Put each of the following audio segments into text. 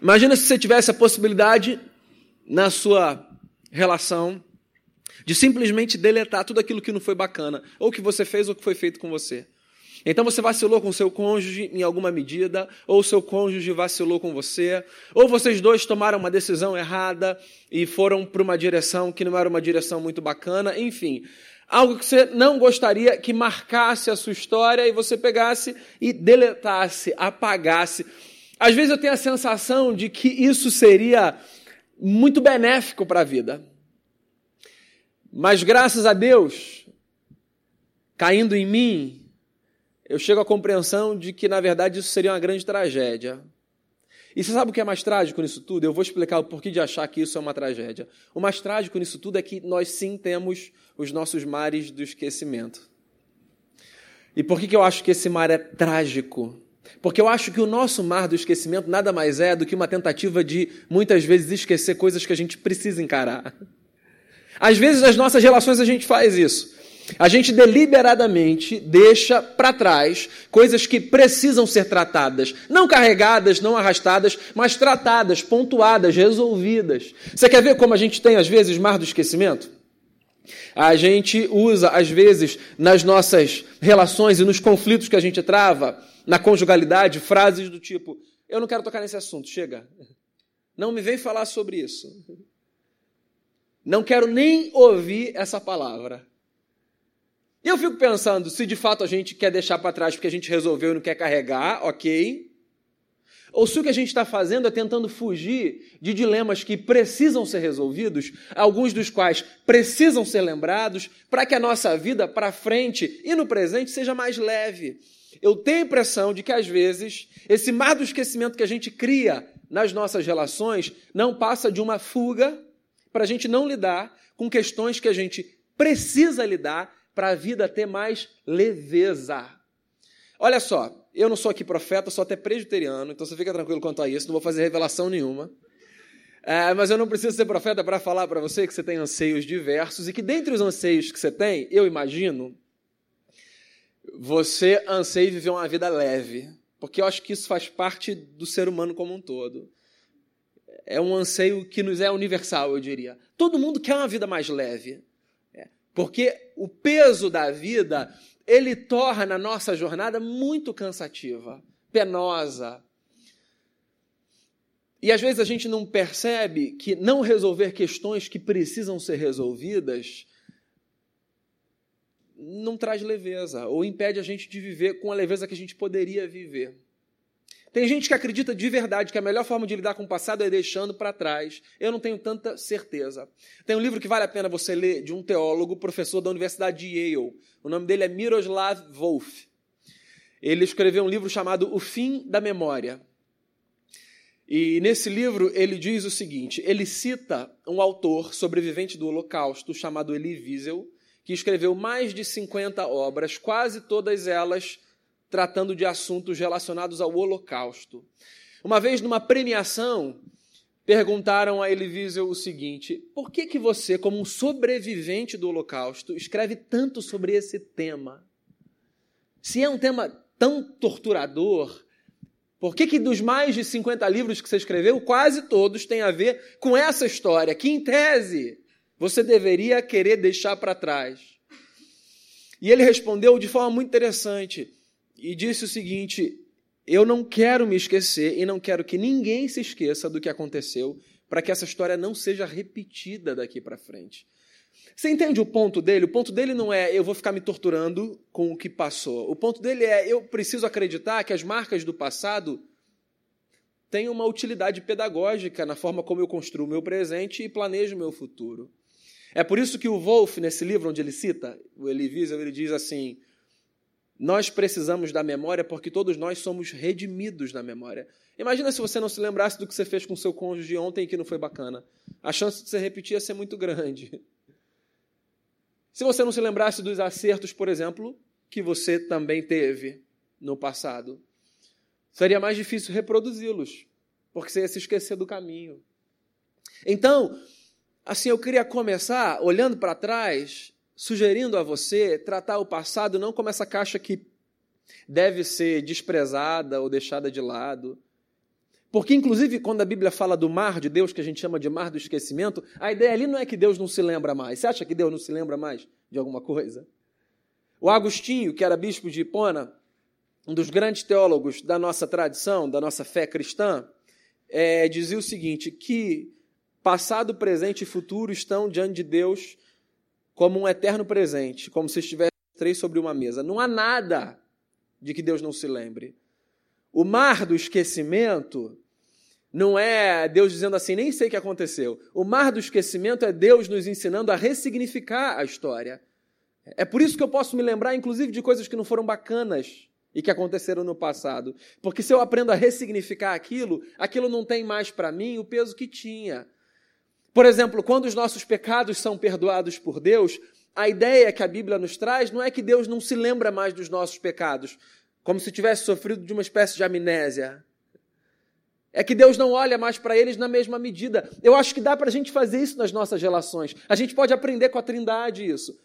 Imagina se você tivesse a possibilidade na sua relação de simplesmente deletar tudo aquilo que não foi bacana, ou que você fez ou que foi feito com você. Então você vacilou com seu cônjuge em alguma medida, ou seu cônjuge vacilou com você, ou vocês dois tomaram uma decisão errada e foram para uma direção que não era uma direção muito bacana, enfim. Algo que você não gostaria que marcasse a sua história e você pegasse e deletasse, apagasse. Às vezes eu tenho a sensação de que isso seria muito benéfico para a vida. Mas graças a Deus, caindo em mim, eu chego à compreensão de que, na verdade, isso seria uma grande tragédia. E você sabe o que é mais trágico nisso tudo? Eu vou explicar o porquê de achar que isso é uma tragédia. O mais trágico nisso tudo é que nós sim temos os nossos mares do esquecimento. E por que, que eu acho que esse mar é trágico? Porque eu acho que o nosso mar do esquecimento nada mais é do que uma tentativa de, muitas vezes, esquecer coisas que a gente precisa encarar. Às vezes, nas nossas relações, a gente faz isso. A gente deliberadamente deixa para trás coisas que precisam ser tratadas, não carregadas, não arrastadas, mas tratadas, pontuadas, resolvidas. Você quer ver como a gente tem às vezes mar do esquecimento? A gente usa às vezes nas nossas relações e nos conflitos que a gente trava, na conjugalidade, frases do tipo: "Eu não quero tocar nesse assunto, chega. Não me vem falar sobre isso. Não quero nem ouvir essa palavra." E eu fico pensando, se de fato a gente quer deixar para trás porque a gente resolveu e não quer carregar, ok. Ou se o que a gente está fazendo é tentando fugir de dilemas que precisam ser resolvidos, alguns dos quais precisam ser lembrados, para que a nossa vida para frente e no presente seja mais leve. Eu tenho a impressão de que às vezes esse mar do esquecimento que a gente cria nas nossas relações não passa de uma fuga para a gente não lidar com questões que a gente precisa lidar para a vida ter mais leveza. Olha só, eu não sou aqui profeta, sou até presbiteriano, então você fica tranquilo quanto a isso, não vou fazer revelação nenhuma. É, mas eu não preciso ser profeta para falar para você que você tem anseios diversos e que dentre os anseios que você tem, eu imagino, você anseia viver uma vida leve, porque eu acho que isso faz parte do ser humano como um todo. É um anseio que nos é universal, eu diria. Todo mundo quer uma vida mais leve. Porque o peso da vida, ele torna a nossa jornada muito cansativa, penosa. E às vezes a gente não percebe que não resolver questões que precisam ser resolvidas não traz leveza, ou impede a gente de viver com a leveza que a gente poderia viver. Tem gente que acredita de verdade que a melhor forma de lidar com o passado é deixando para trás. Eu não tenho tanta certeza. Tem um livro que vale a pena você ler de um teólogo, professor da Universidade de Yale. O nome dele é Miroslav Volf. Ele escreveu um livro chamado O Fim da Memória. E nesse livro ele diz o seguinte: ele cita um autor sobrevivente do Holocausto chamado Elie Wiesel, que escreveu mais de 50 obras, quase todas elas tratando de assuntos relacionados ao Holocausto. Uma vez, numa premiação, perguntaram a Elie Wiesel o seguinte: por que, que você, como um sobrevivente do Holocausto, escreve tanto sobre esse tema? Se é um tema tão torturador, por que, que dos mais de 50 livros que você escreveu, quase todos têm a ver com essa história, que em tese você deveria querer deixar para trás? E ele respondeu de forma muito interessante e disse o seguinte: Eu não quero me esquecer e não quero que ninguém se esqueça do que aconteceu, para que essa história não seja repetida daqui para frente. Você entende o ponto dele? O ponto dele não é eu vou ficar me torturando com o que passou. O ponto dele é eu preciso acreditar que as marcas do passado têm uma utilidade pedagógica na forma como eu construo meu presente e planejo meu futuro. É por isso que o Wolff, nesse livro onde ele cita, o Elie ele diz assim: nós precisamos da memória porque todos nós somos redimidos da memória. Imagina se você não se lembrasse do que você fez com seu cônjuge ontem que não foi bacana. A chance de você repetir ia ser muito grande. Se você não se lembrasse dos acertos, por exemplo, que você também teve no passado, seria mais difícil reproduzi-los, porque você ia se esquecer do caminho. Então, assim, eu queria começar olhando para trás sugerindo a você tratar o passado não como essa caixa que deve ser desprezada ou deixada de lado, Porque, inclusive, quando a Bíblia fala do mar de Deus, que a gente chama de mar do esquecimento, a ideia ali não é que Deus não se lembra mais. Você acha que Deus não se lembra mais de alguma coisa? O Agostinho, que era bispo de Hipona, um dos grandes teólogos da nossa tradição, da nossa fé cristã, é, dizia o seguinte: que passado, presente e futuro estão diante de Deus como um eterno presente, como se estivessem três sobre uma mesa. Não há nada de que Deus não se lembre. O mar do esquecimento não é Deus dizendo assim, nem sei o que aconteceu. O mar do esquecimento é Deus nos ensinando a ressignificar a história. É por isso que eu posso me lembrar, inclusive, de coisas que não foram bacanas e que aconteceram no passado. Porque se eu aprendo a ressignificar aquilo, aquilo não tem mais para mim o peso que tinha. Por exemplo, quando os nossos pecados são perdoados por Deus, a ideia que a Bíblia nos traz não é que Deus não se lembra mais dos nossos pecados, como se tivesse sofrido de uma espécie de amnésia. É que Deus não olha mais para eles na mesma medida. Eu acho que dá para a gente fazer isso nas nossas relações. A gente pode aprender com a Trindade isso.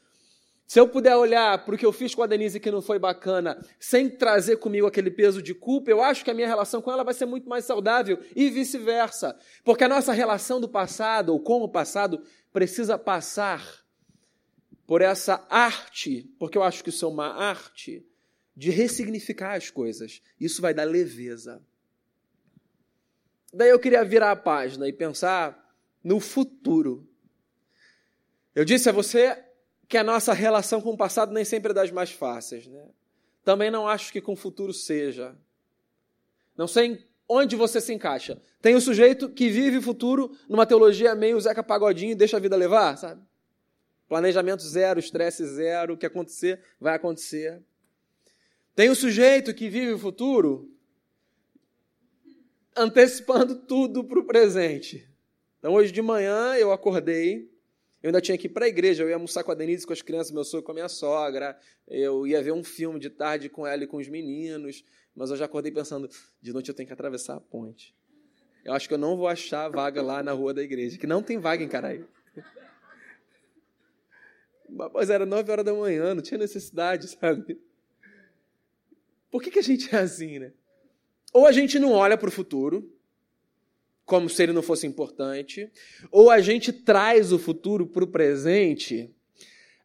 Se eu puder olhar para o que eu fiz com a Denise que não foi bacana, sem trazer comigo aquele peso de culpa, eu acho que a minha relação com ela vai ser muito mais saudável e vice-versa. Porque a nossa relação do passado, ou com o passado, precisa passar por essa arte, porque eu acho que isso é uma arte, de ressignificar as coisas. Isso vai dar leveza. Daí eu queria virar a página e pensar no futuro. Eu disse a você que a nossa relação com o passado nem sempre é das mais fáceis. Né? Também não acho que com o futuro seja. Não sei onde você se encaixa. Tem o sujeito que vive o futuro numa teologia meio Zeca Pagodinho e deixa a vida levar, sabe? Planejamento zero, estresse zero, o que acontecer, vai acontecer. Tem o sujeito que vive o futuro antecipando tudo para o presente. Então, hoje de manhã eu acordei, eu ainda tinha que ir para a igreja, eu ia almoçar com a Denise, com as crianças, meu sogro com a minha sogra, eu ia ver um filme de tarde com ela e com os meninos, mas eu já acordei pensando, de noite eu tenho que atravessar a ponte. Eu acho que eu não vou achar vaga lá na rua da igreja, que não tem vaga em Caraí. Mas era nove horas da manhã, não tinha necessidade, sabe? Por que, que a gente é assim, né? Ou a gente não olha para o futuro, como se ele não fosse importante, ou a gente traz o futuro para o presente,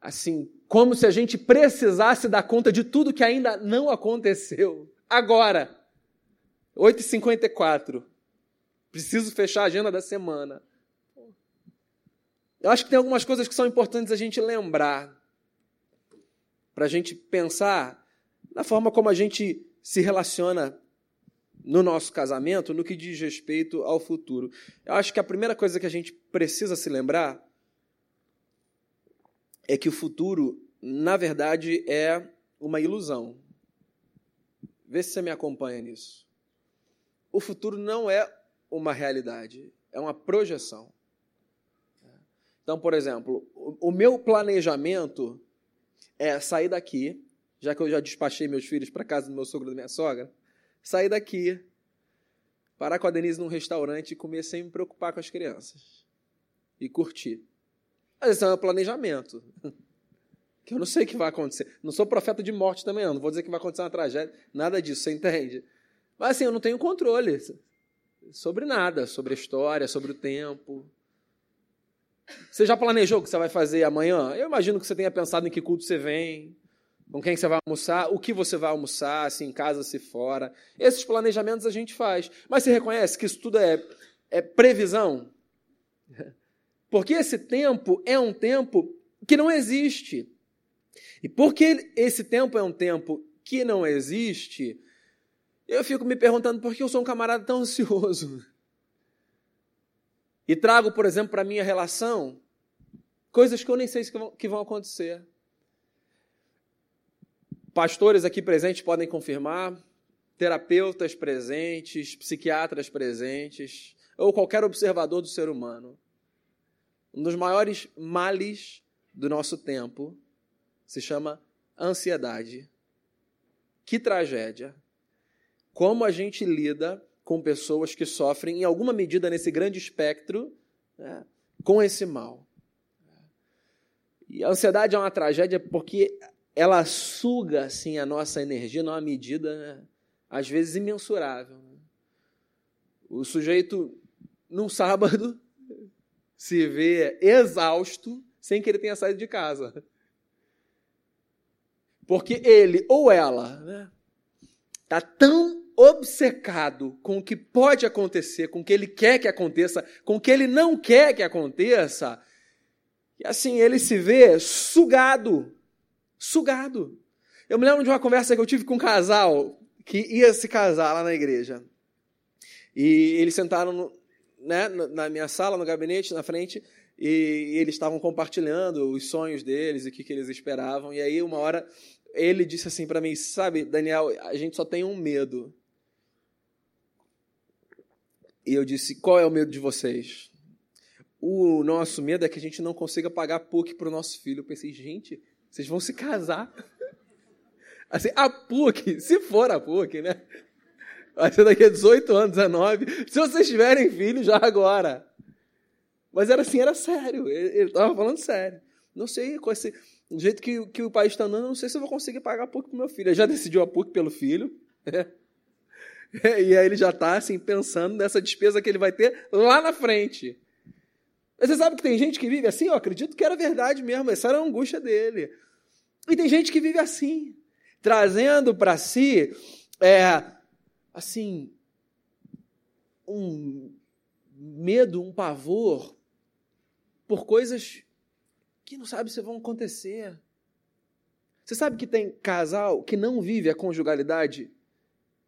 assim, como se a gente precisasse dar conta de tudo que ainda não aconteceu. Agora, 8h54, preciso fechar a agenda da semana. Eu acho que tem algumas coisas que são importantes a gente lembrar, para a gente pensar na forma como a gente se relaciona no nosso casamento no que diz respeito ao futuro. Eu acho que a primeira coisa que a gente precisa se lembrar é que o futuro, na verdade, é uma ilusão. Vê se você me acompanha nisso. O futuro não é uma realidade, é uma projeção. Então, por exemplo, o meu planejamento é sair daqui já que eu já despachei meus filhos para casa do meu sogro e da minha sogra, sair daqui, parar com a Denise num restaurante e comer sem me preocupar com as crianças. E curtir. Mas esse é um planejamento. Que eu não sei o que vai acontecer. Não sou profeta de morte também, não. Não vou dizer que vai acontecer uma tragédia. Nada disso, você entende? Mas assim, eu não tenho controle sobre nada, sobre a história, sobre o tempo. Você já planejou o que você vai fazer amanhã? Eu imagino que você tenha pensado em que culto você vem, com quem você vai almoçar, o que você vai almoçar, se em casa, se fora. Esses planejamentos a gente faz. Mas você reconhece que isso tudo é, é previsão? Porque esse tempo é um tempo que não existe. E porque esse tempo é um tempo que não existe, eu fico me perguntando por que eu sou um camarada tão ansioso. E trago, por exemplo, para a minha relação coisas que eu nem sei que vão acontecer. Pastores aqui presentes podem confirmar, terapeutas presentes, psiquiatras presentes, ou qualquer observador do ser humano. Um dos maiores males do nosso tempo se chama ansiedade. Que tragédia! Como a gente lida com pessoas que sofrem, em alguma medida, nesse grande espectro, né, com esse mal. E a ansiedade é uma tragédia porque ela suga assim a nossa energia numa medida, né, às vezes, imensurável. Né? O sujeito, num sábado, se vê exausto sem que ele tenha saído de casa. Porque ele ou ela né, tá tão obcecado com o que pode acontecer, com o que ele quer que aconteça, com o que ele não quer que aconteça, e assim ele se vê sugado, sugado. Eu me lembro de uma conversa que eu tive com um casal que ia se casar lá na igreja. E eles sentaram no, né, na minha sala, no gabinete, na frente, e, eles estavam compartilhando os sonhos deles e o que, que eles esperavam. E aí, uma hora, ele disse assim para mim: Sabe, Daniel, a gente só tem um medo. E eu disse: Qual é o medo de vocês? O nosso medo é que a gente não consiga pagar PUC para o nosso filho. Eu pensei: Gente, vocês vão se casar. Assim, a PUC, se for a PUC, né? Vai ser daqui a 18 anos, 19. Se vocês tiverem filho, já agora. Mas era assim, era sério. Ele estava falando sério. Não sei, com esse, do jeito que, que o país está andando, não sei se eu vou conseguir pagar a PUC para meu filho. Ele já decidiu a PUC pelo filho. E aí ele já está assim, pensando nessa despesa que ele vai ter lá na frente. Mas você sabe que tem gente que vive assim? Eu acredito que era verdade mesmo. Essa era a angústia dele. E tem gente que vive assim, trazendo para si é, assim, um medo, um pavor por coisas que não sabe se vão acontecer. Você sabe que tem casal que não vive a conjugalidade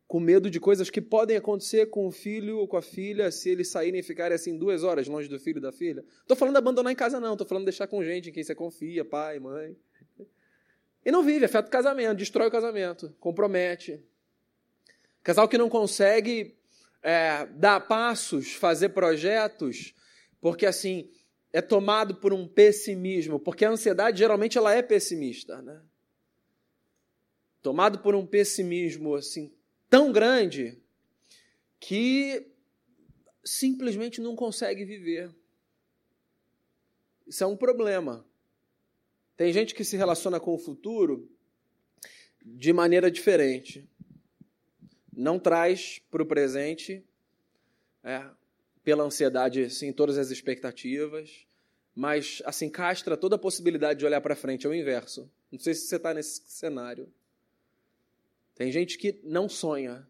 com medo de coisas que podem acontecer com o filho ou com a filha se eles saírem e ficarem assim duas horas longe do filho e da filha? Estou falando abandonar em casa, não. Estou falando de deixar com gente em quem você confia, pai, mãe. E não vive, afeta o casamento, destrói o casamento, compromete. Casal que não consegue é, dar passos, fazer projetos, porque assim é tomado por um pessimismo, porque a ansiedade geralmente ela é pessimista, né? Tomado por um pessimismo assim tão grande que simplesmente não consegue viver. Isso é um problema. Tem gente que se relaciona com o futuro de maneira diferente não traz para o presente, é, pela ansiedade, sim, todas as expectativas, mas assim castra toda a possibilidade de olhar para frente, é o inverso. Não sei se você está nesse cenário. Tem gente que não sonha,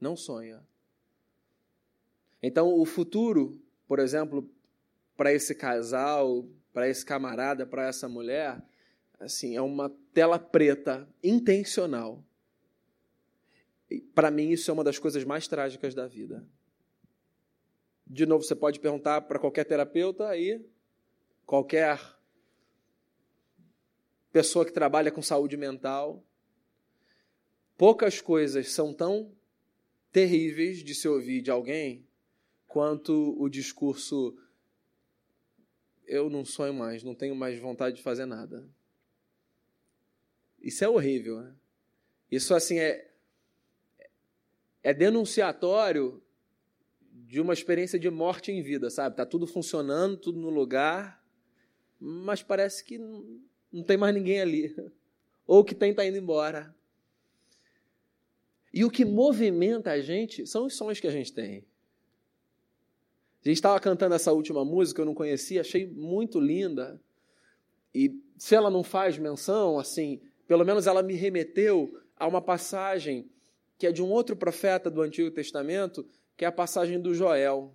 não sonha. Então, o futuro, por exemplo, para esse casal, para esse camarada, para essa mulher, assim, é uma tela preta intencional para mim, isso é uma das coisas mais trágicas da vida. De novo, você pode perguntar para qualquer terapeuta aí, qualquer pessoa que trabalha com saúde mental. Poucas coisas são tão terríveis de se ouvir de alguém quanto o discurso eu não sonho mais, não tenho mais vontade de fazer nada. Isso é horrível, né? Isso assim é é denunciatório de uma experiência de morte em vida, sabe? Tá tudo funcionando, tudo no lugar, mas parece que não tem mais ninguém ali. Ou que tem tá indo embora. E o que movimenta a gente são os sonhos que a gente tem. A gente estava cantando essa última música, eu não conhecia, achei muito linda. E se ela não faz menção, assim, pelo menos ela me remeteu a uma passagem que é de um outro profeta do Antigo Testamento, que é a passagem do Joel,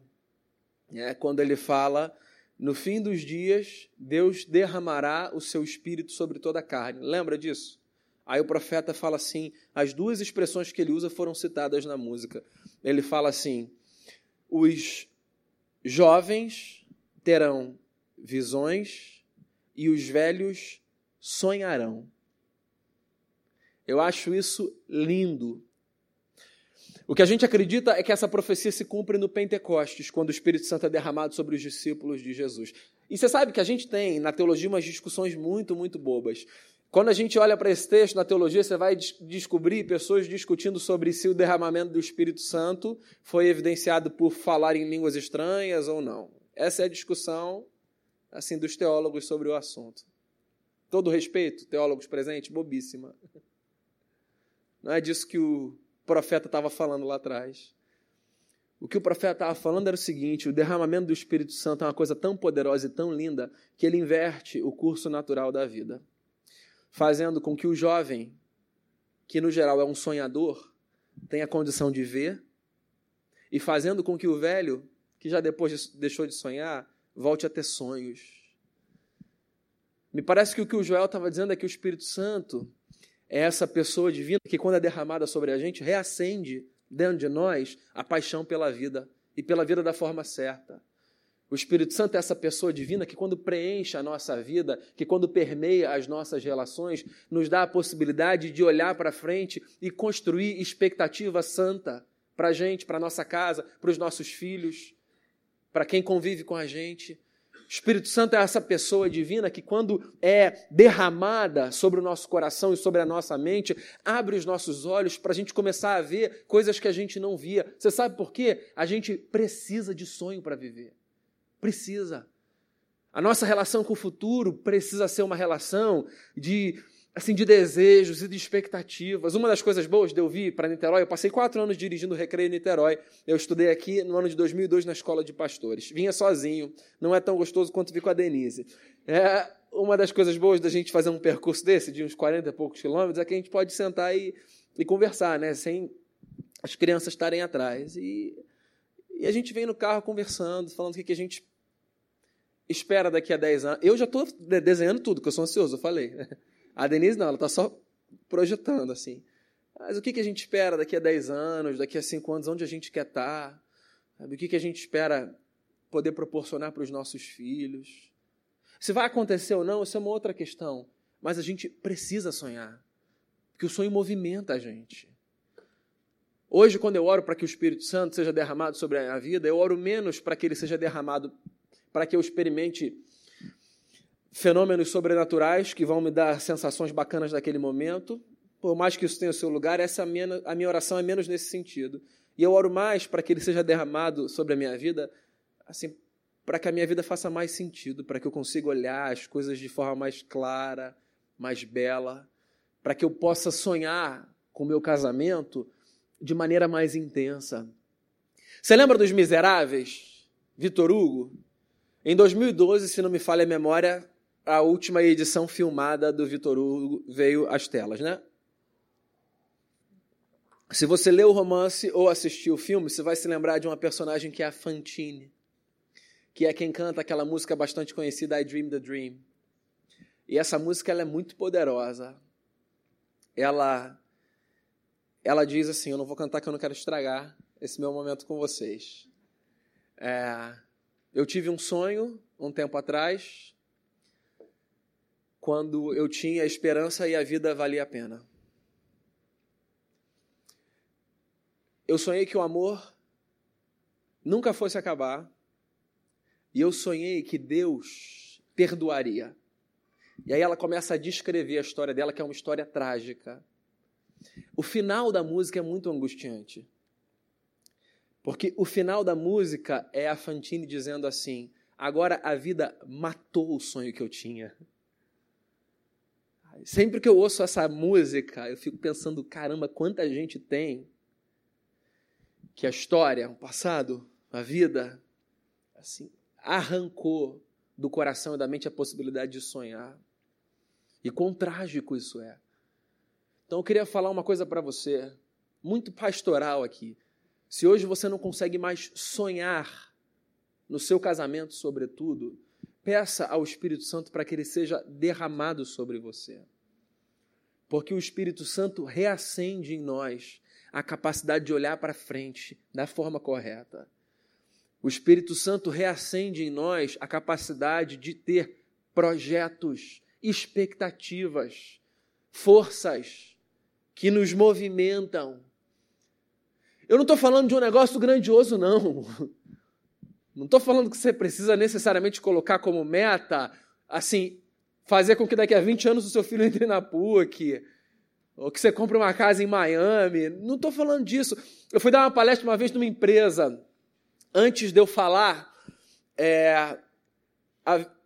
é, quando ele fala: no fim dos dias, Deus derramará o seu espírito sobre toda a carne. Lembra disso? Aí o profeta fala assim: as duas expressões que ele usa foram citadas na música. Ele fala assim: os jovens terão visões e os velhos sonharão. Eu acho isso lindo, o que a gente acredita é que essa profecia se cumpre no Pentecostes, quando o Espírito Santo é derramado sobre os discípulos de Jesus. E você sabe que a gente tem na teologia umas discussões muito, muito bobas. Quando a gente olha para esse texto na teologia, você vai descobrir pessoas discutindo sobre se o derramamento do Espírito Santo foi evidenciado por falar em línguas estranhas ou não. Essa é a discussão assim dos teólogos sobre o assunto. Todo respeito, teólogos presentes, bobíssima. Não é disso que o profeta estava falando lá atrás. O que o profeta estava falando era o seguinte: o derramamento do Espírito Santo é uma coisa tão poderosa e tão linda que ele inverte o curso natural da vida, fazendo com que o jovem, que no geral é um sonhador, tenha condição de ver, e fazendo com que o velho, que já depois deixou de sonhar, volte a ter sonhos. Me parece que o que o Joel estava dizendo é que o Espírito Santo é essa pessoa divina que, quando é derramada sobre a gente, reacende dentro de nós a paixão pela vida e pela vida da forma certa. O Espírito Santo é essa pessoa divina que, quando preenche a nossa vida, que, quando permeia as nossas relações, nos dá a possibilidade de olhar para frente e construir expectativa santa para a gente, para a nossa casa, para os nossos filhos, para quem convive com a gente. O Espírito Santo é essa pessoa divina que, quando é derramada sobre o nosso coração e sobre a nossa mente, abre os nossos olhos para a gente começar a ver coisas que a gente não via. Você sabe por quê? A gente precisa de sonho para viver. Precisa. A nossa relação com o futuro precisa ser uma relação de assim de desejos e de expectativas. Uma das coisas boas de eu vir para Niterói, eu passei quatro anos dirigindo o Recreio Niterói. Eu estudei aqui no ano de 2002 na escola de pastores. Vinha sozinho, não é tão gostoso quanto vir com a Denise. É, uma das coisas boas da gente fazer um percurso desse, de uns 40 e poucos quilômetros, é que a gente pode sentar e, e conversar, né? sem as crianças estarem atrás. E, e a gente vem no carro conversando, falando o que, a gente espera daqui a 10 anos. Eu já estou desenhando tudo, que eu sou ansioso, eu falei. A Denise não, ela está só projetando assim. Mas o que, a gente espera daqui a 10 anos, daqui a 5 anos, onde a gente quer estar? Tá? O que, que a gente espera poder proporcionar para os nossos filhos? Se vai acontecer ou não, isso é uma outra questão. Mas a gente precisa sonhar. Porque o sonho movimenta a gente. Hoje, quando eu oro para que o Espírito Santo seja derramado sobre a minha vida, eu oro menos para que ele seja derramado, para que eu experimente fenômenos sobrenaturais que vão me dar sensações bacanas naquele momento. Por mais que isso tenha o seu lugar, essa minha, a minha oração é menos nesse sentido. E eu oro mais para que ele seja derramado sobre a minha vida, assim, para que a minha vida faça mais sentido, para que eu consiga olhar as coisas de forma mais clara, mais bela, para que eu possa sonhar com o meu casamento de maneira mais intensa. Você lembra dos Miseráveis? Vitor Hugo? Em 2012, se não me falha a memória, a última edição filmada do Vitor Hugo veio às telas, né? Se você leu o romance ou assistiu o filme, você vai se lembrar de uma personagem que é a Fantine, que é quem canta aquela música bastante conhecida, I Dream the Dream. E essa música ela é muito poderosa. Ela, ela diz assim: Eu não vou cantar que eu não quero estragar esse meu momento com vocês. É, eu tive um sonho um tempo atrás quando eu tinha esperança e a vida valia a pena. Eu sonhei que o amor nunca fosse acabar, e eu sonhei que Deus perdoaria. E aí ela começa a descrever a história dela, que é uma história trágica. O final da música é muito angustiante. Porque o final da música é a Fantine dizendo assim: agora a vida matou o sonho que eu tinha. Sempre que eu ouço essa música, eu fico pensando, caramba, quanta gente tem que a história, o passado, a vida, assim, arrancou do coração e da mente a possibilidade de sonhar. E quão trágico isso é. Então eu queria falar uma coisa para você, muito pastoral aqui. Se hoje você não consegue mais sonhar no seu casamento, sobretudo, Peça ao Espírito Santo para que ele seja derramado sobre você. Porque o Espírito Santo reacende em nós a capacidade de olhar para frente da forma correta. O Espírito Santo reacende em nós a capacidade de ter projetos, expectativas, forças que nos movimentam. Eu não estou falando de um negócio grandioso, não. Não estou falando que você precisa necessariamente colocar como meta, assim, fazer com que daqui a 20 anos o seu filho entre na PUC, ou que você compre uma casa em Miami. Não estou falando disso. Eu fui dar uma palestra uma vez numa empresa. Antes de eu falar, é,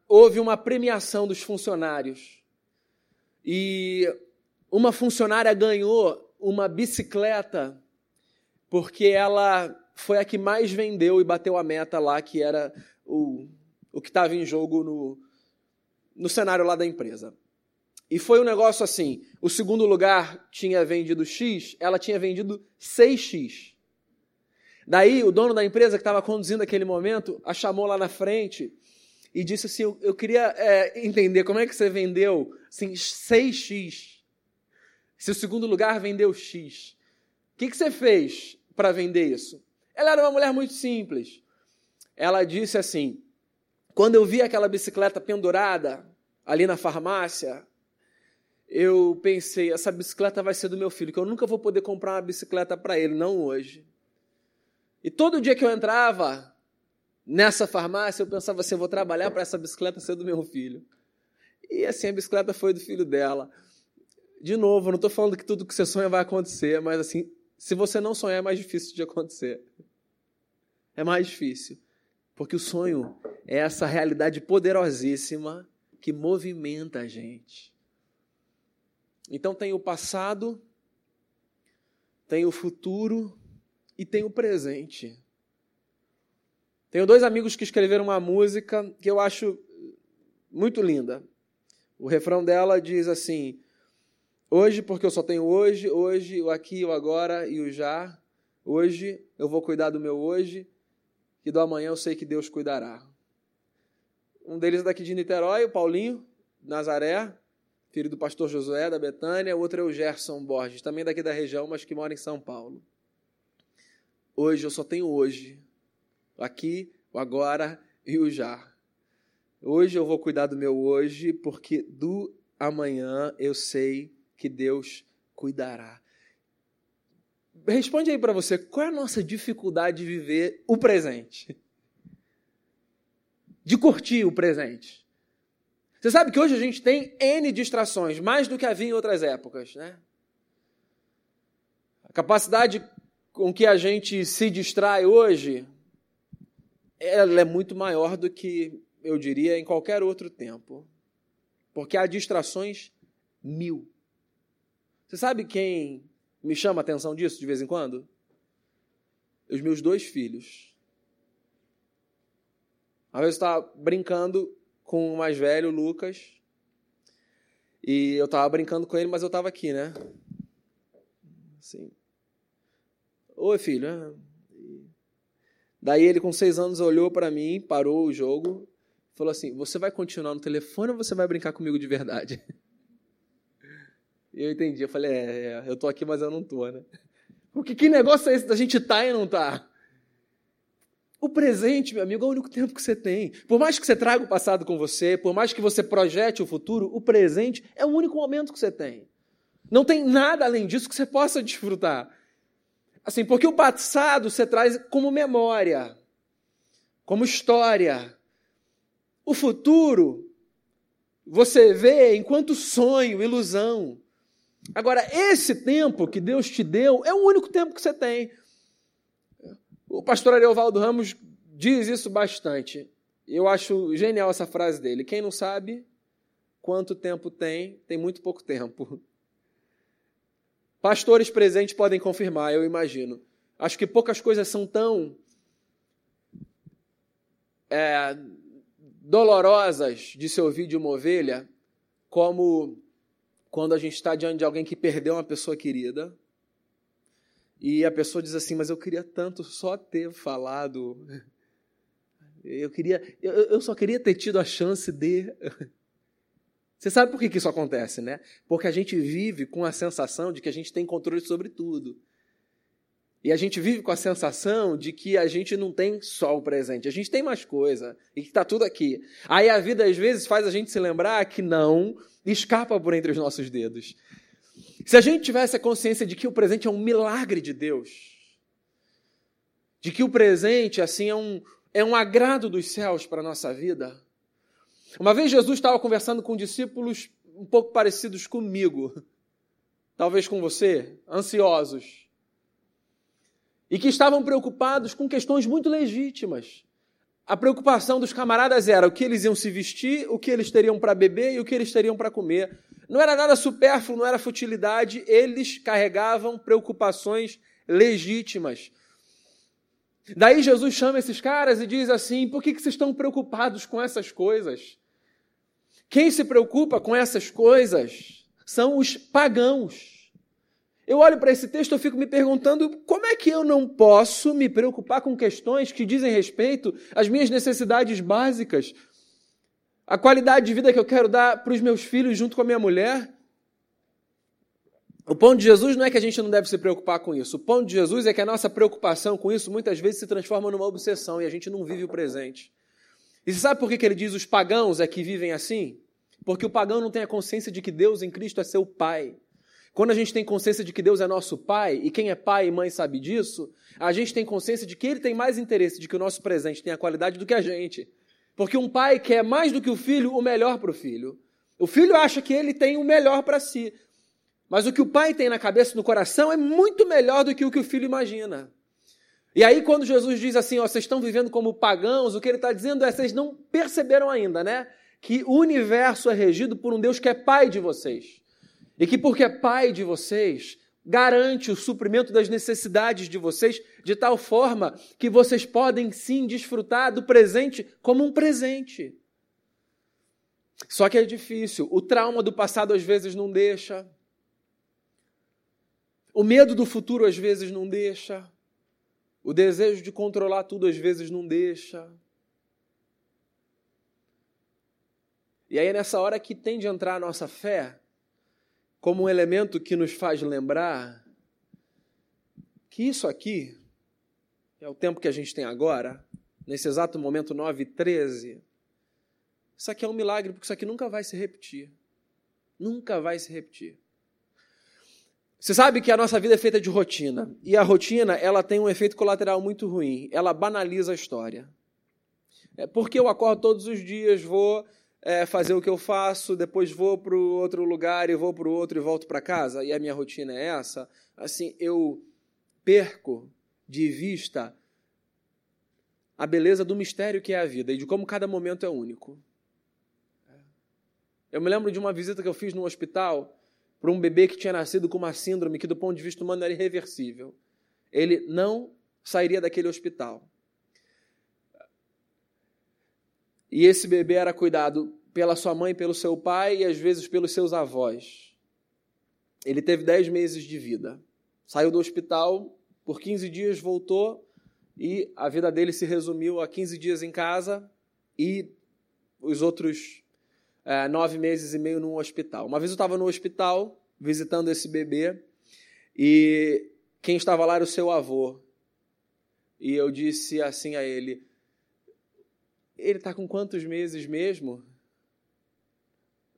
houve uma premiação dos funcionários. E uma funcionária ganhou uma bicicleta porque ela foi a que mais vendeu e bateu a meta lá, que era o, o que estava em jogo no, no cenário lá da empresa. E foi um negócio assim: o segundo lugar tinha vendido X, ela tinha vendido 6X. Daí o dono da empresa que estava conduzindo aquele momento a chamou lá na frente e disse assim: Eu, eu queria é, entender como é que você vendeu assim, 6x. Se o segundo lugar vendeu X. O que, que você fez para vender isso? Ela era uma mulher muito simples. Ela disse assim: quando eu vi aquela bicicleta pendurada ali na farmácia, eu pensei: essa bicicleta vai ser do meu filho, que eu nunca vou poder comprar uma bicicleta para ele, não hoje. E todo dia que eu entrava nessa farmácia, eu pensava assim: eu vou trabalhar para essa bicicleta ser do meu filho. E assim, a bicicleta foi do filho dela. De novo, eu não estou falando que tudo que você sonha vai acontecer, mas assim, se você não sonhar, é mais difícil de acontecer. É mais difícil. Porque o sonho é essa realidade poderosíssima que movimenta a gente. Então tem o passado, tem o futuro e tem o presente. Tenho dois amigos que escreveram uma música que eu acho muito linda. O refrão dela diz assim: Hoje, porque eu só tenho hoje, hoje, o aqui, o agora e o já. Hoje eu vou cuidar do meu hoje, e do amanhã eu sei que Deus cuidará. Um deles é daqui de Niterói, o Paulinho, Nazaré, filho do pastor Josué da Betânia. O outro é o Gerson Borges, também daqui da região, mas que mora em São Paulo. Hoje eu só tenho hoje, aqui, o agora e o já. Hoje eu vou cuidar do meu hoje, porque do amanhã eu sei que Deus cuidará. Responde aí para você, qual é a nossa dificuldade de viver o presente? De curtir o presente. Você sabe que hoje a gente tem N distrações, mais do que havia em outras épocas, né? A capacidade com que a gente se distrai hoje, ela é muito maior do que, eu diria, em qualquer outro tempo. Porque há distrações mil. Você sabe quem me chama a atenção disso de vez em quando? Os meus dois filhos. Às vezes eu estava brincando com o mais velho, o Lucas, e eu estava brincando com ele, mas eu estava aqui, né? Assim. Oi, filho. É. Daí ele, com seis anos, olhou para mim, parou o jogo, falou assim: Você vai continuar no telefone ou você vai brincar comigo de verdade? E eu entendi. Eu falei: É, é eu tô aqui, mas eu não tô, né? Porque que negócio é esse da gente tá e não tá? O presente, meu amigo, é o único tempo que você tem. Por mais que você traga o passado com você, por mais que você projete o futuro, o presente é o único momento que você tem. Não tem nada além disso que você possa desfrutar. Assim, porque o passado você traz como memória, como história. O futuro você vê enquanto sonho, ilusão. Agora, esse tempo que Deus te deu é o único tempo que você tem. O pastor Ariovaldo Ramos diz isso bastante. Eu acho genial essa frase dele. Quem não sabe quanto tempo tem, tem muito pouco tempo. Pastores presentes podem confirmar, eu imagino. Acho que poucas coisas são tão é, dolorosas de se ouvir de uma ovelha como quando a gente está diante de alguém que perdeu uma pessoa querida e a pessoa diz assim: Mas eu queria tanto só ter falado. Eu queria, eu, eu só queria ter tido a chance de. Você sabe por que, que isso acontece, né? Porque a gente vive com a sensação de que a gente tem controle sobre tudo. E a gente vive com a sensação de que a gente não tem só o presente, a gente tem mais coisa e que está tudo aqui. Aí a vida às vezes faz a gente se lembrar que não escapa por entre os nossos dedos. Se a gente tivesse a consciência de que o presente é um milagre de Deus, de que o presente assim é um, é um agrado dos céus para a nossa vida, uma vez Jesus estava conversando com discípulos um pouco parecidos comigo, talvez com você, ansiosos, e que estavam preocupados com questões muito legítimas. A preocupação dos camaradas era o que eles iam se vestir, o que eles teriam para beber e o que eles teriam para comer. Não era nada supérfluo, não era futilidade, eles carregavam preocupações legítimas. Daí Jesus chama esses caras e diz assim: por que, que vocês estão preocupados com essas coisas? Quem se preocupa com essas coisas são os pagãos. Eu olho para esse texto e fico me perguntando como é que eu não posso me preocupar com questões que dizem respeito às minhas necessidades básicas, a qualidade de vida que eu quero dar para os meus filhos junto com a minha mulher. O ponto de Jesus não é que a gente não deve se preocupar com isso. O ponto de Jesus é que a nossa preocupação com isso muitas vezes se transforma numa obsessão e a gente não vive o presente. E sabe por que ele diz os pagãos é que vivem assim? Porque o pagão não tem a consciência de que Deus em Cristo é seu Pai. Quando a gente tem consciência de que Deus é nosso Pai, e quem é pai e mãe sabe disso, a gente tem consciência de que Ele tem mais interesse de que o nosso presente tenha qualidade do que a gente. Porque um pai quer mais do que o filho o melhor para o filho. O filho acha que ele tem o melhor para si. Mas o que o pai tem na cabeça no coração é muito melhor do que o que o filho imagina. E aí, quando Jesus diz assim, ó, vocês estão vivendo como pagãos, o que ele está dizendo é, vocês não perceberam ainda, né? Que o universo é regido por um Deus que é pai de vocês. E que, porque é pai de vocês, garante o suprimento das necessidades de vocês de tal forma que vocês podem sim desfrutar do presente como um presente. Só que é difícil. O trauma do passado às vezes não deixa. O medo do futuro às vezes não deixa. O desejo de controlar tudo às vezes não deixa. E aí é nessa hora que tem de entrar a nossa fé como um elemento que nos faz lembrar que isso aqui é o tempo que a gente tem agora, nesse exato momento 9 e 13. Isso aqui é um milagre, porque isso aqui nunca vai se repetir. Nunca vai se repetir. Você sabe que a nossa vida é feita de rotina. E a rotina, ela tem um efeito colateral muito ruim. Ela banaliza a história. É porque eu acordo todos os dias, vou é, fazer o que eu faço, depois vou para outro lugar e vou para o outro e volto para casa, e a minha rotina é essa, assim, eu perco de vista a beleza do mistério que é a vida e de como cada momento é único. Eu me lembro de uma visita que eu fiz no hospital para um bebê que tinha nascido com uma síndrome que, do ponto de vista humano, era irreversível. Ele não sairia daquele hospital. E esse bebê era cuidado pela sua mãe, pelo seu pai e às vezes pelos seus avós. Ele teve 10 meses de vida. Saiu do hospital, por 15 dias voltou e a vida dele se resumiu a 15 dias em casa e os outros é, nove meses e meio num hospital. Uma vez eu estava no hospital visitando esse bebê e quem estava lá era o seu avô. E eu disse assim a ele: Ele está com quantos meses mesmo?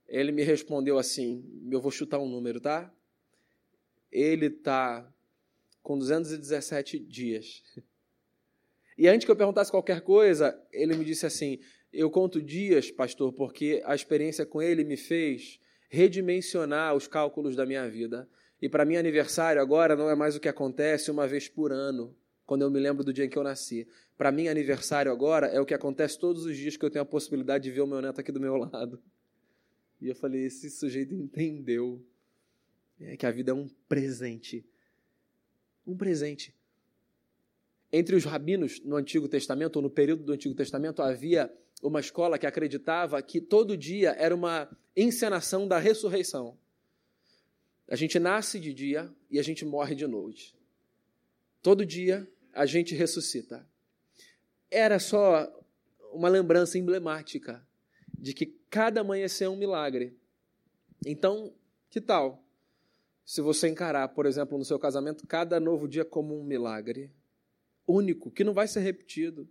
Ele me respondeu assim: Eu vou chutar um número, tá? Ele está com 217 dias. E antes que eu perguntasse qualquer coisa, ele me disse assim: eu conto dias, pastor, porque a experiência com ele me fez redimensionar os cálculos da minha vida. E para mim, aniversário agora não é mais o que acontece uma vez por ano, quando eu me lembro do dia em que eu nasci. Para mim, aniversário agora é o que acontece todos os dias que eu tenho a possibilidade de ver o meu neto aqui do meu lado. E eu falei: esse sujeito entendeu é que a vida é um presente. Um presente. Entre os rabinos no Antigo Testamento, ou no período do Antigo Testamento, havia uma escola que acreditava que todo dia era uma encenação da ressurreição. A gente nasce de dia e a gente morre de noite. Todo dia a gente ressuscita. Era só uma lembrança emblemática de que cada amanhecer é um milagre. Então, que tal se você encarar, por exemplo, no seu casamento, cada novo dia como um milagre único, que não vai ser repetido?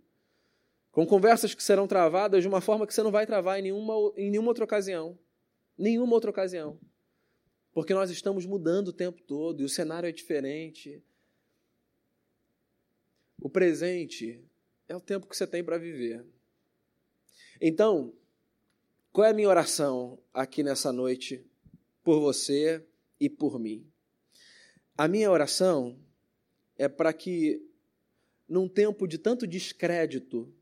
com conversas que serão travadas de uma forma que você não vai travar em nenhuma, em nenhuma outra ocasião. Nenhuma outra ocasião. Porque nós estamos mudando o tempo todo e o cenário é diferente. O presente é o tempo que você tem para viver. Então, qual é a minha oração aqui nessa noite por você e por mim? A minha oração é para que, num tempo de tanto descrédito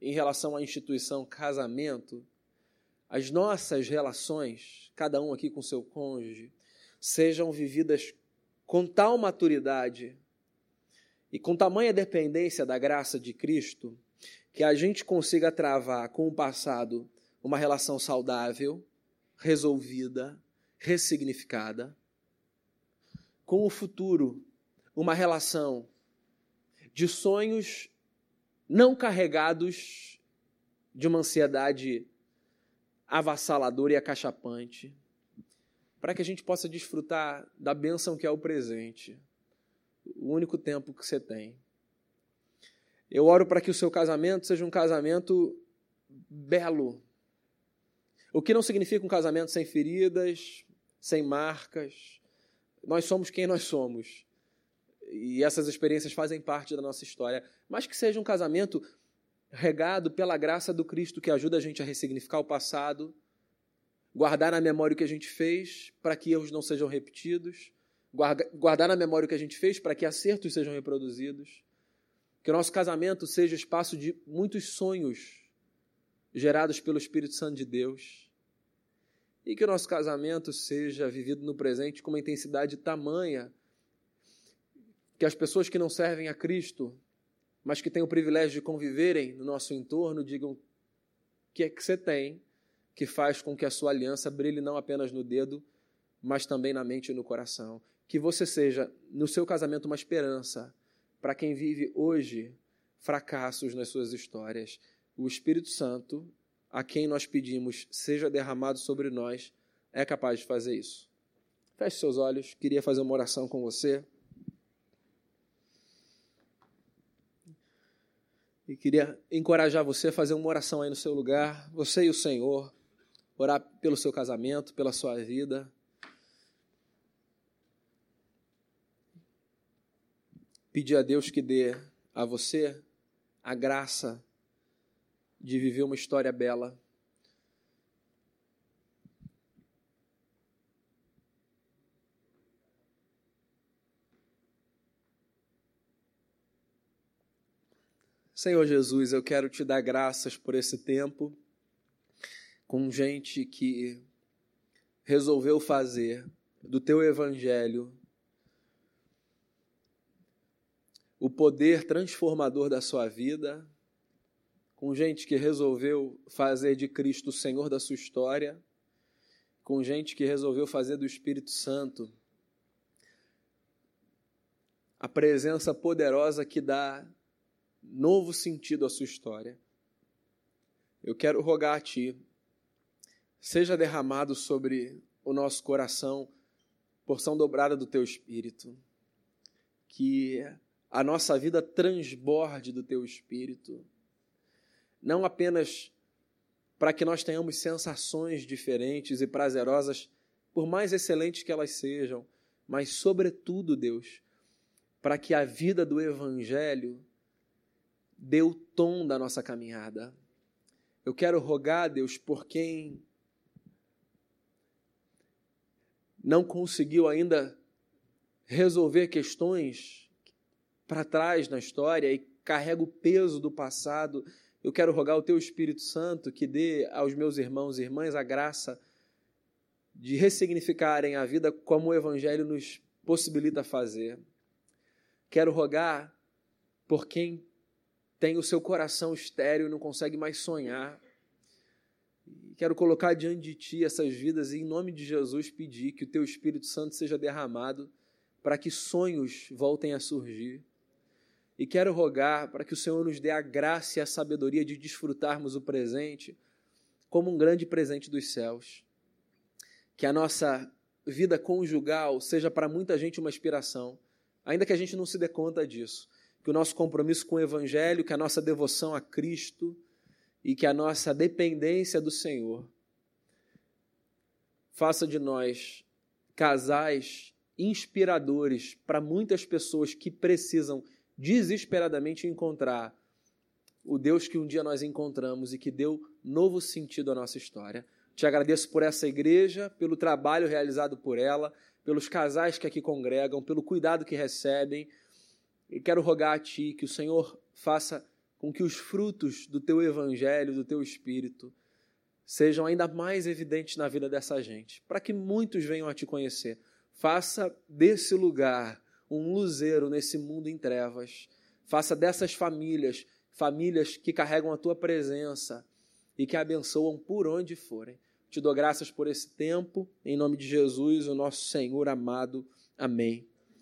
em relação à instituição casamento, as nossas relações, cada um aqui com seu cônjuge, sejam vividas com tal maturidade e com tamanha dependência da graça de Cristo, que a gente consiga travar com o passado uma relação saudável, resolvida, ressignificada, com o futuro uma relação de sonhos não carregados de uma ansiedade avassaladora e acachapante, para que a gente possa desfrutar da bênção que é o presente, o único tempo que você tem. Eu oro para que o seu casamento seja um casamento belo. O que não significa um casamento sem feridas, sem marcas. Nós somos quem nós somos. E essas experiências fazem parte da nossa história. Mas que seja um casamento regado pela graça do Cristo que ajuda a gente a ressignificar o passado, guardar na memória o que a gente fez para que erros não sejam repetidos, guardar na memória o que a gente fez para que acertos sejam reproduzidos. Que o nosso casamento seja espaço de muitos sonhos gerados pelo Espírito Santo de Deus. E que o nosso casamento seja vivido no presente com uma intensidade tamanha que as pessoas que não servem a Cristo, mas que têm o privilégio de conviverem no nosso entorno, digam: que é que você tem que faz com que a sua aliança brilhe não apenas no dedo, mas também na mente e no coração? Que você seja, no seu casamento, uma esperança para quem vive hoje fracassos nas suas histórias. O Espírito Santo, a quem nós pedimos seja derramado sobre nós, é capaz de fazer isso. Feche seus olhos, queria fazer uma oração com você. E queria encorajar você a fazer uma oração aí no seu lugar, você e o Senhor, orar pelo seu casamento, pela sua vida. Pedir a Deus que dê a você a graça de viver uma história bela. Senhor Jesus, eu quero te dar graças por esse tempo com gente que resolveu fazer do teu evangelho o poder transformador da sua vida, com gente que resolveu fazer de Cristo o Senhor da sua história, com gente que resolveu fazer do Espírito Santo a presença poderosa que dá novo sentido à sua história. Eu quero rogar a Ti, seja derramado sobre o nosso coração porção dobrada do Teu Espírito, que a nossa vida transborde do Teu Espírito, não apenas para que nós tenhamos sensações diferentes e prazerosas, por mais excelentes que elas sejam, mas, sobretudo, Deus, para que a vida do Evangelho dê o tom da nossa caminhada. Eu quero rogar, Deus, por quem não conseguiu ainda resolver questões para trás na história e carrega o peso do passado. Eu quero rogar o Teu Espírito Santo que dê aos meus irmãos e irmãs a graça de ressignificarem a vida como o Evangelho nos possibilita fazer. Quero rogar por quem tem o seu coração estéreo e não consegue mais sonhar. Quero colocar diante de ti essas vidas e, em nome de Jesus, pedir que o teu Espírito Santo seja derramado para que sonhos voltem a surgir. E quero rogar para que o Senhor nos dê a graça e a sabedoria de desfrutarmos o presente como um grande presente dos céus. Que a nossa vida conjugal seja para muita gente uma inspiração, ainda que a gente não se dê conta disso que o nosso compromisso com o Evangelho, que a nossa devoção a Cristo e que a nossa dependência do Senhor faça de nós casais inspiradores para muitas pessoas que precisam desesperadamente encontrar o Deus que um dia nós encontramos e que deu novo sentido à nossa história. Te agradeço por essa igreja, pelo trabalho realizado por ela, pelos casais que aqui congregam, pelo cuidado que recebem e quero rogar a Ti que o Senhor faça com que os frutos do Teu Evangelho, do Teu Espírito, sejam ainda mais evidentes na vida dessa gente, para que muitos venham a Te conhecer. Faça desse lugar um luzeiro nesse mundo em trevas. Faça dessas famílias famílias que carregam a tua presença e que abençoam por onde forem. Te dou graças por esse tempo, em nome de Jesus, o nosso Senhor amado. Amém.